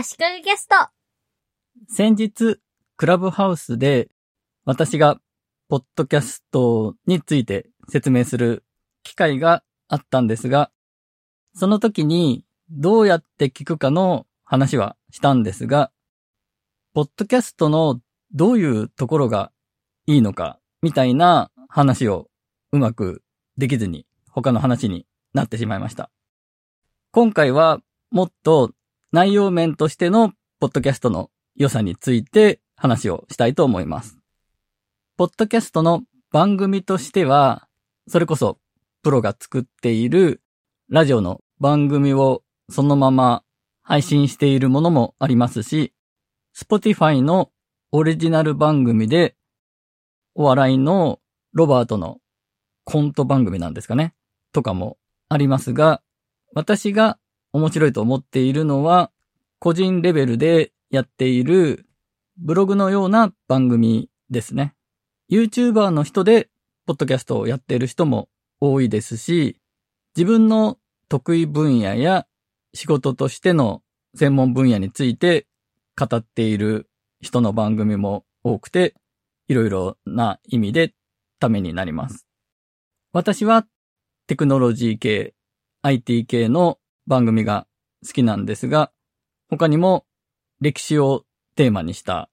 足利ゲスト。先日、クラブハウスで私がポッドキャストについて説明する機会があったんですが、その時にどうやって聞くかの話はしたんですが、ポッドキャストのどういうところがいいのかみたいな話をうまくできずに他の話になってしまいました。今回はもっと内容面としてのポッドキャストの良さについて話をしたいと思います。ポッドキャストの番組としては、それこそプロが作っているラジオの番組をそのまま配信しているものもありますし、Spotify のオリジナル番組で、お笑いのロバートのコント番組なんですかねとかもありますが、私が面白いと思っているのは、個人レベルでやっているブログのような番組ですね。YouTuber の人で、ポッドキャストをやっている人も多いですし、自分の得意分野や仕事としての専門分野について語っている人の番組も多くて、いろいろな意味でためになります。私はテクノロジー系、IT 系の番組が好きなんですが、他にも歴史をテーマにした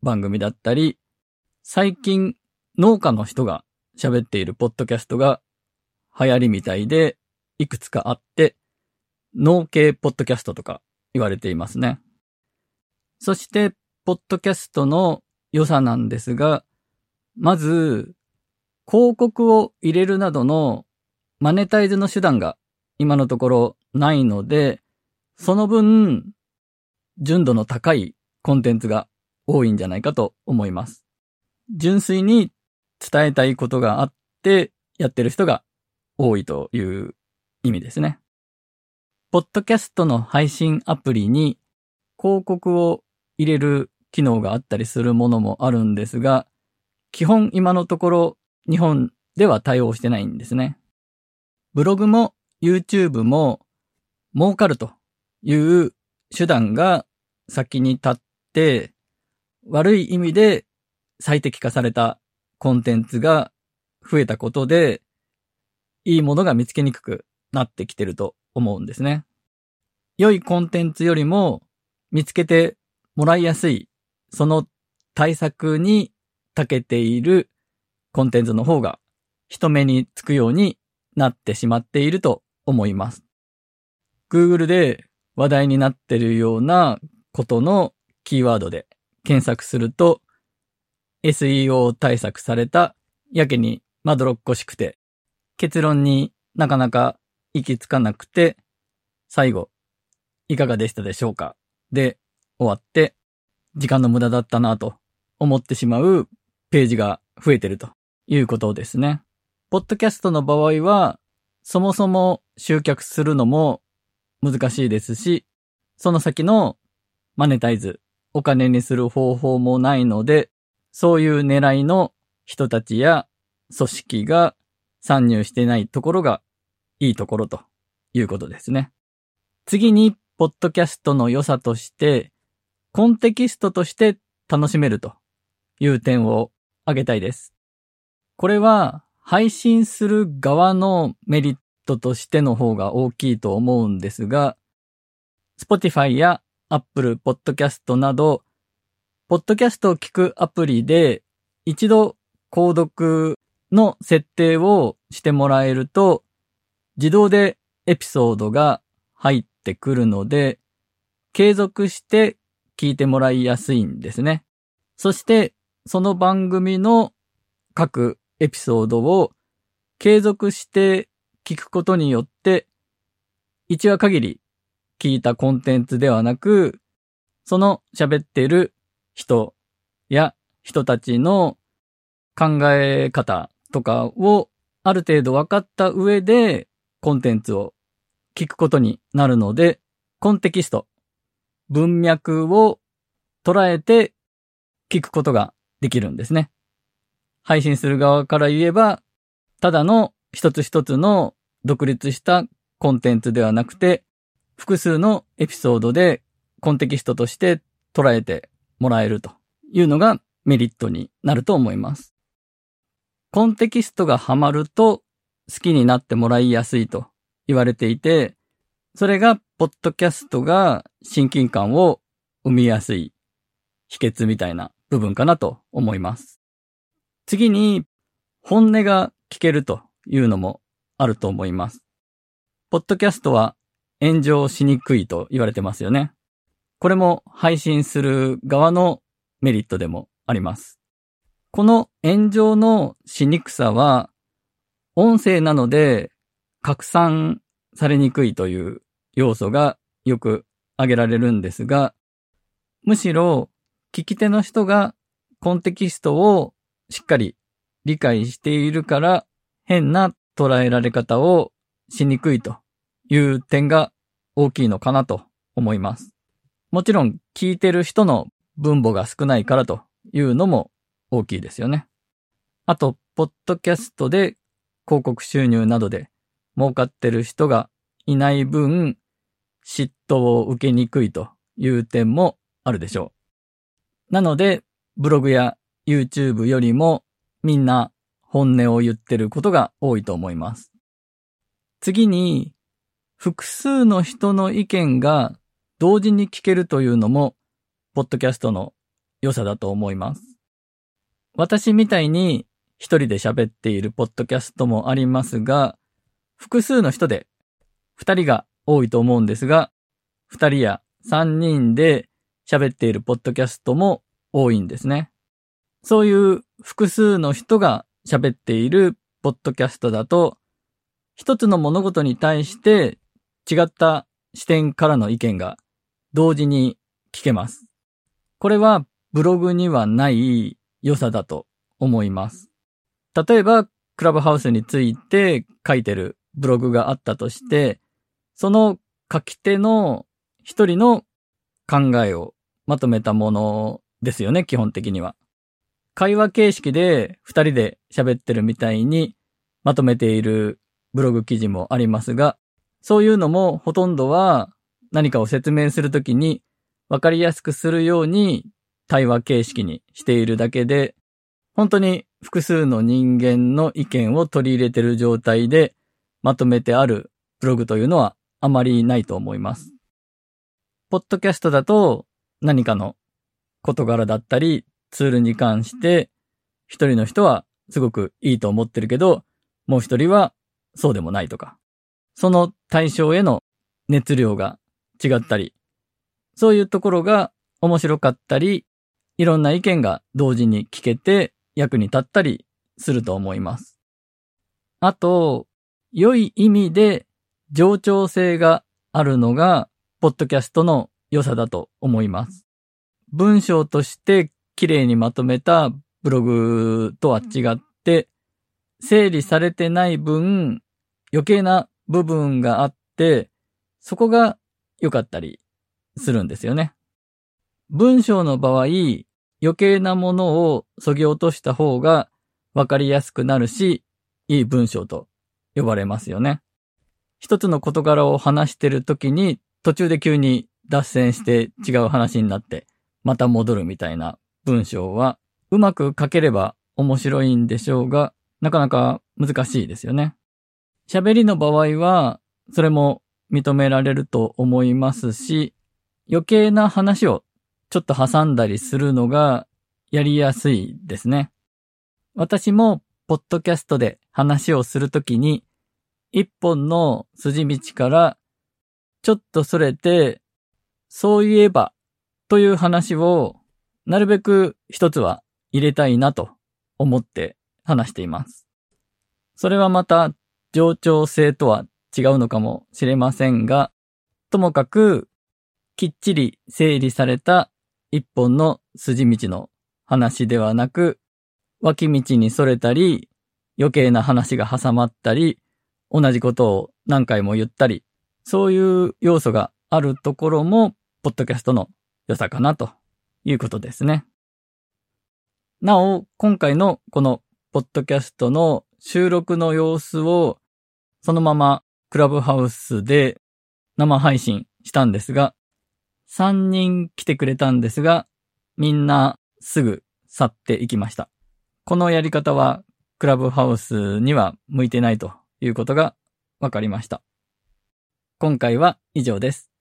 番組だったり、最近農家の人が喋っているポッドキャストが流行りみたいでいくつかあって、農系ポッドキャストとか言われていますね。そして、ポッドキャストの良さなんですが、まず、広告を入れるなどのマネタイズの手段が今のところないので、その分、純度の高いコンテンツが多いんじゃないかと思います。純粋に伝えたいことがあってやってる人が多いという意味ですね。ポッドキャストの配信アプリに広告を入れる機能があったりするものもあるんですが、基本今のところ日本では対応してないんですね。ブログも YouTube も儲かるという手段が先に立って、悪い意味で最適化されたコンテンツが増えたことで、いいものが見つけにくくなってきてると思うんですね。良いコンテンツよりも見つけてもらいやすい、その対策に長けているコンテンツの方が人目につくようになってしまっていると思います。Google で話題になってるようなことのキーワードで検索すると SEO 対策されたやけにまどろっこしくて結論になかなか行き着かなくて最後いかがでしたでしょうか？で終わって時間の無駄だったなと思ってしまうページが増えてるということですね。ポッドキャストの場合はそもそも集客するのも難しいですし、その先のマネタイズ、お金にする方法もないので、そういう狙いの人たちや組織が参入してないところがいいところということですね。次に、ポッドキャストの良さとして、コンテキストとして楽しめるという点を挙げたいです。これは配信する側のメリットとしての方が大きいと思うんですが、Spotify や Apple Podcast など、ポッドキャストを聞くアプリで一度購読の設定をしてもらえると、自動でエピソードが入ってくるので、継続して聞いてもらいやすいんですね。そして、その番組の各エピソードを継続して聞くことによって、一話限り聞いたコンテンツではなく、その喋ってる人や人たちの考え方とかをある程度分かった上でコンテンツを聞くことになるので、コンテキスト、文脈を捉えて聞くことができるんですね。配信する側から言えば、ただの一つ一つの独立したコンテンツではなくて、複数のエピソードでコンテキストとして捉えてもらえるというのがメリットになると思います。コンテキストがハマると好きになってもらいやすいと言われていて、それが、ポッドキャストが親近感を生みやすい秘訣みたいな部分かなと思います。次に、本音が聞けるというのもあると思います。ポッドキャストは炎上しにくいと言われてますよね。これも配信する側のメリットでもあります。この炎上のしにくさは、音声なので拡散されにくいという要素がよく挙げられるんですが、むしろ聞き手の人がコンテキストをしっかり理解しているから変な捉えられ方をしにくいという点が大きいのかなと思います。もちろん聞いてる人の分母が少ないからというのも大きいですよね。あと、ポッドキャストで広告収入などで儲かってる人がいない分、嫉妬を受けにくいという点もあるでしょう。なので、ブログや YouTube よりもみんな本音を言ってることが多いと思います。次に、複数の人の意見が同時に聞けるというのも、ポッドキャストの良さだと思います。私みたいに一人で喋っているポッドキャストもありますが、複数の人で二人が多いと思うんですが、二人や三人で喋っているポッドキャストも多いんですね。そういう複数の人が喋っているポッドキャストだと、一つの物事に対して違った視点からの意見が同時に聞けます。これはブログにはない良さだと思います。例えば、クラブハウスについて書いてるブログがあったとして、その書き手の一人の考えをまとめたものですよね、基本的には。会話形式で二人で喋ってるみたいにまとめているブログ記事もありますが、そういうのもほとんどは何かを説明するときにわかりやすくするように対話形式にしているだけで、本当に複数の人間の意見を取り入れている状態でまとめてあるブログというのはあまりないと思います。ポッドキャストだと何かの事柄だったりツールに関して一人の人はすごくいいと思ってるけど、もう一人はそうでもないとか、その対象への熱量が違ったり、そういうところが面白かったり、いろんな意見が同時に聞けて役に立ったりすると思います。あと、良い意味で冗長性があるのが、ポッドキャストの良さだと思います。文章として綺麗にまとめたブログとは違って、整理されてない分、余計な部分があって、そこが良かったりするんですよね。文章の場合、余計なものを削ぎ落とした方がわかりやすくなるし、いい文章と呼ばれますよね。一つの事柄を話してる時に途中で急に脱線して違う話になってまた戻るみたいな文章はうまく書ければ面白いんでしょうが、なかなか難しいですよね。喋りの場合はそれも認められると思いますし、余計な話をちょっと挟んだりするのがやりやすいですね。私もポッドキャストで話をするときに、一本の筋道からちょっとそれて、そういえばという話をなるべく一つは入れたいなと思って話しています。それはまた冗長性とは違うのかもしれませんが、ともかくきっちり整理された一本の筋道の話ではなく、脇道にそれたり、余計な話が挟まったり、同じことを何回も言ったり、そういう要素があるところも、ポッドキャストの良さかなということですね。なお、今回のこのポッドキャストの収録の様子をそのままクラブハウスで生配信したんですが、3人来てくれたんですが、みんなすぐ去っていきました。このやり方はクラブハウスには向いてないということが分かりました。今回は以上です。